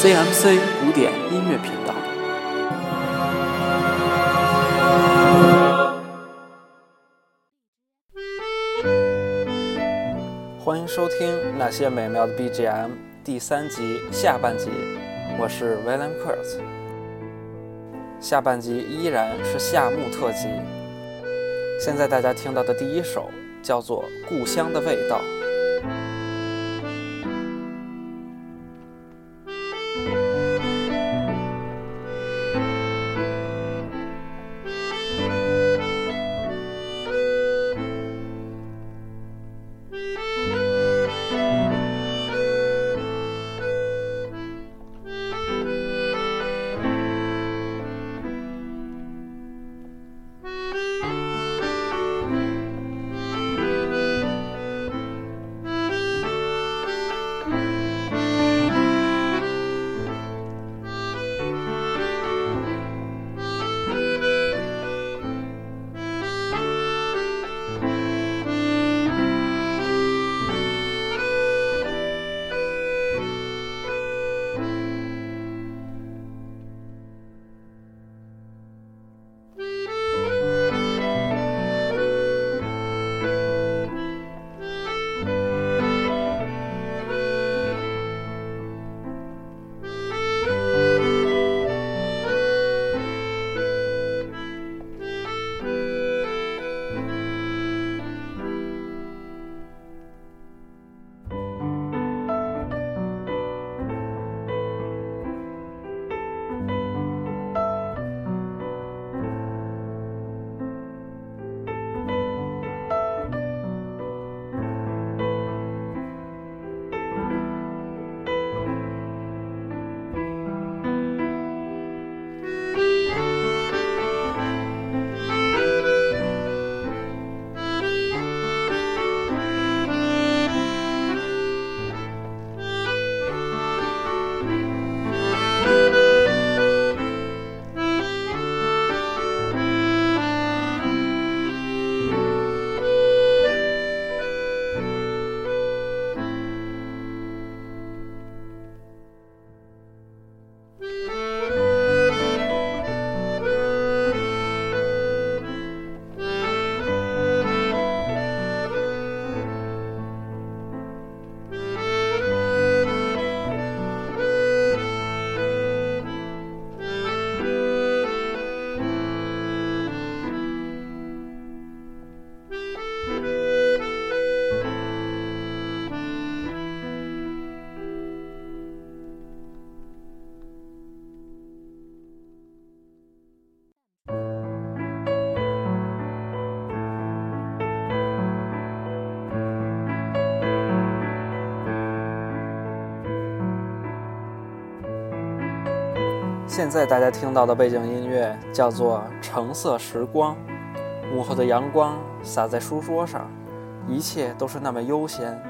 CMC 古典音乐频道。欢迎收听《那些美妙的 BGM》第三集下半集，我是 William Kurtz。下半集依然是夏目特辑。现在大家听到的第一首叫做《故乡的味道》。现在大家听到的背景音乐叫做《橙色时光》，午后的阳光洒在书桌上，一切都是那么悠闲。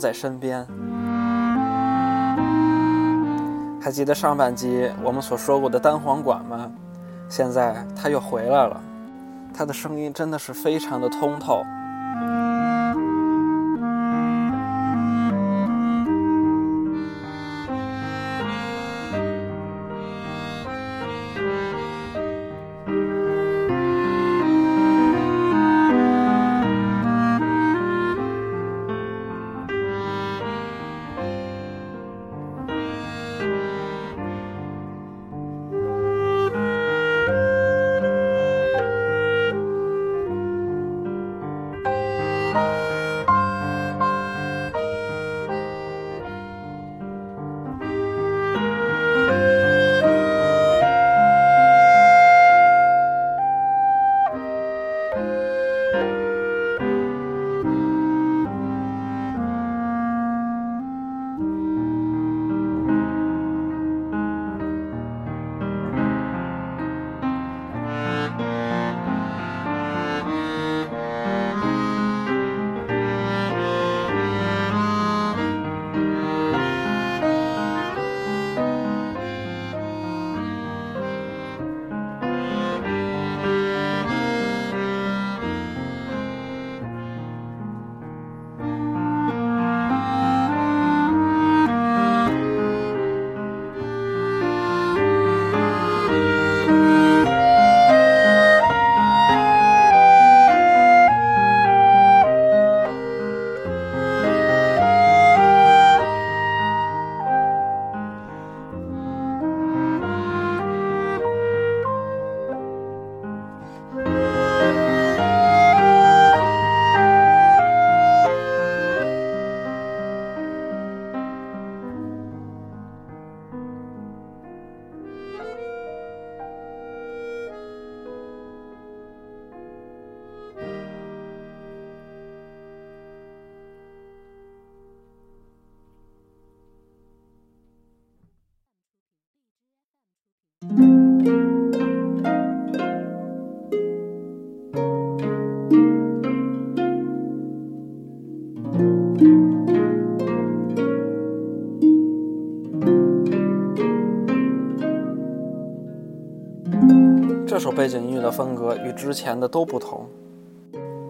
在身边。还记得上半集我们所说过的单簧管吗？现在他又回来了，他的声音真的是非常的通透。背景音乐的风格与之前的都不同，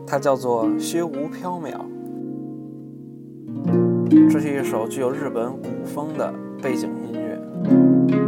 它叫做虚无缥缈。这是一首具有日本古风的背景音乐。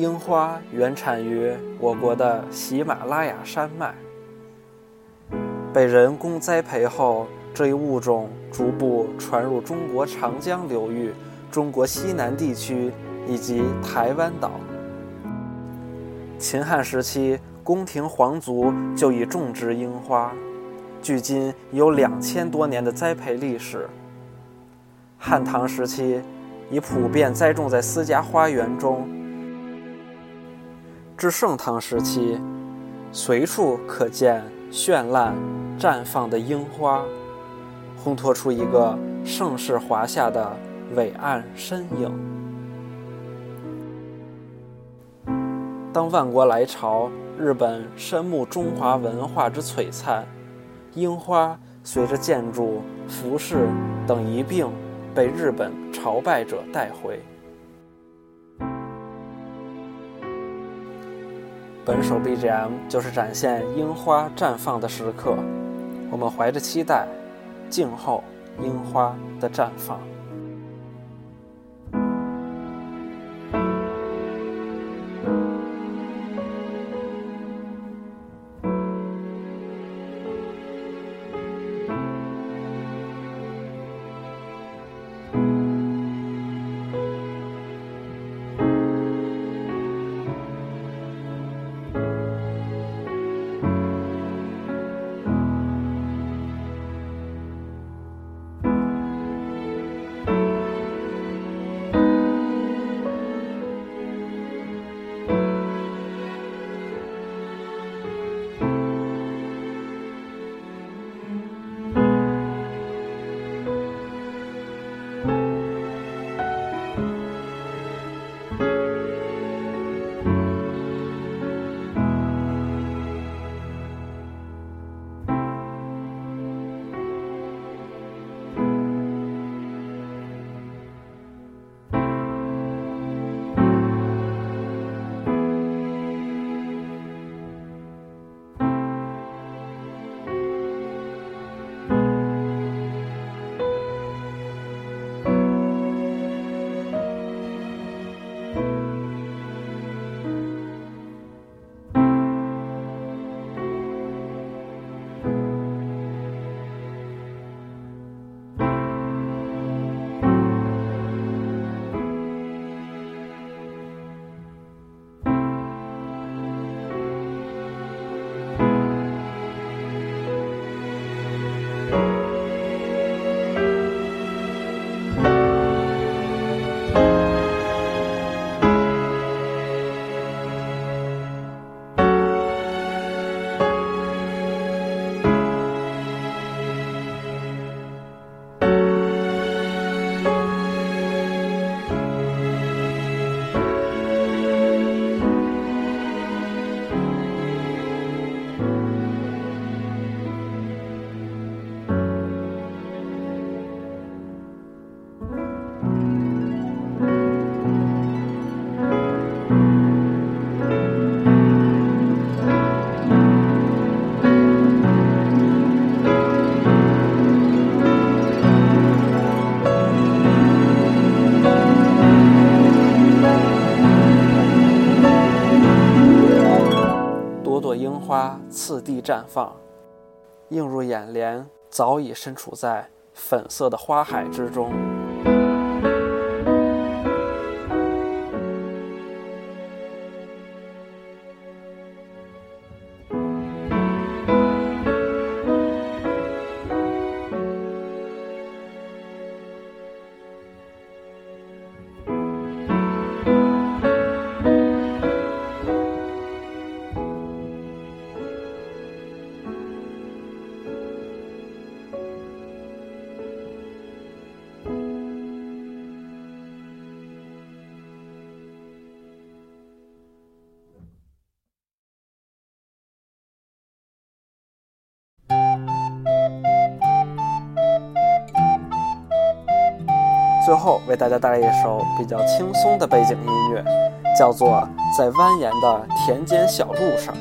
樱花原产于我国的喜马拉雅山脉，被人工栽培后，这一物种逐步传入中国长江流域、中国西南地区以及台湾岛。秦汉时期，宫廷皇族就已种植樱花，距今有两千多年的栽培历史。汉唐时期，已普遍栽种在私家花园中。至盛唐时期，随处可见绚烂绽放的樱花，烘托出一个盛世华夏的伟岸身影。当万国来朝，日本深慕中华文化之璀璨，樱花随着建筑、服饰等一并被日本朝拜者带回。本首 BGM 就是展现樱花绽放的时刻，我们怀着期待，静候樱花的绽放。次第绽放，映入眼帘，早已身处在粉色的花海之中。最后为大家带来一首比较轻松的背景音乐，叫做《在蜿蜒的田间小路上》。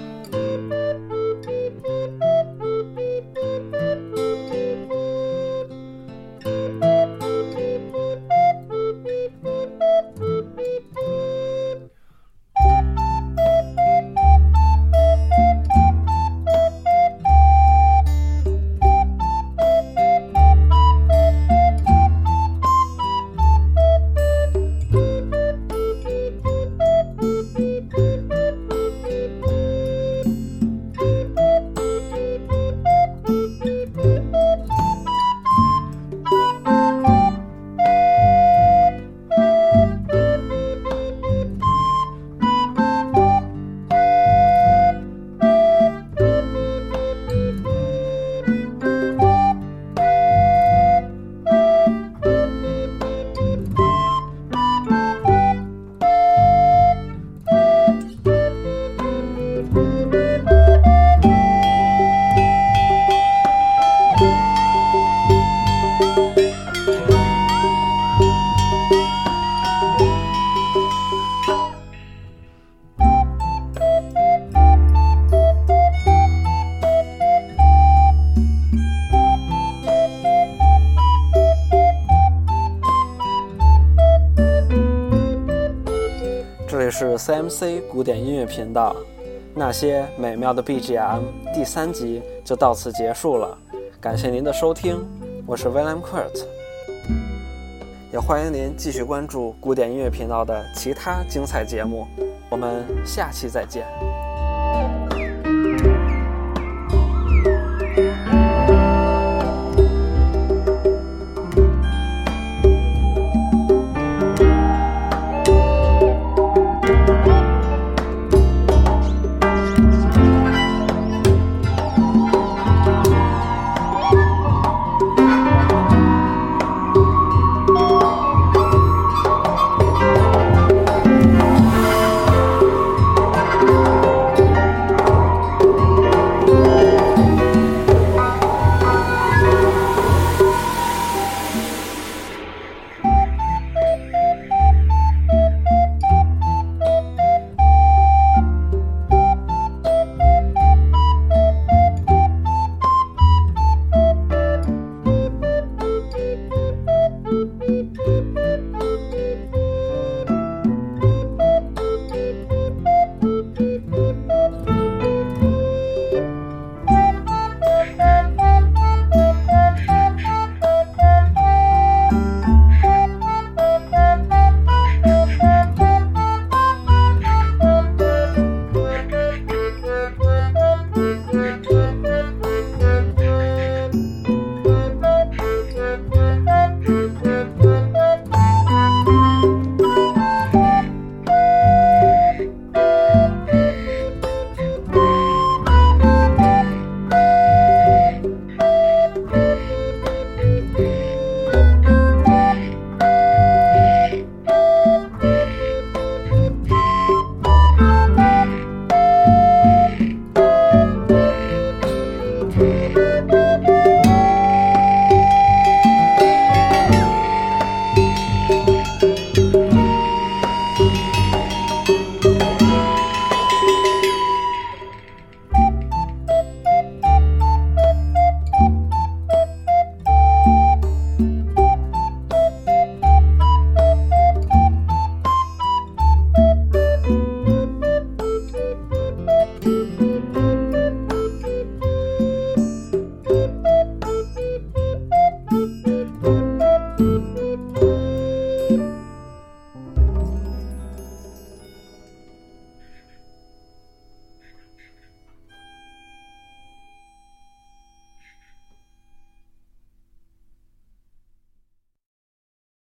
是 CMC 古典音乐频道，那些美妙的 BGM 第三集就到此结束了，感谢您的收听，我是 William Kurt，也欢迎您继续关注古典音乐频道的其他精彩节目，我们下期再见。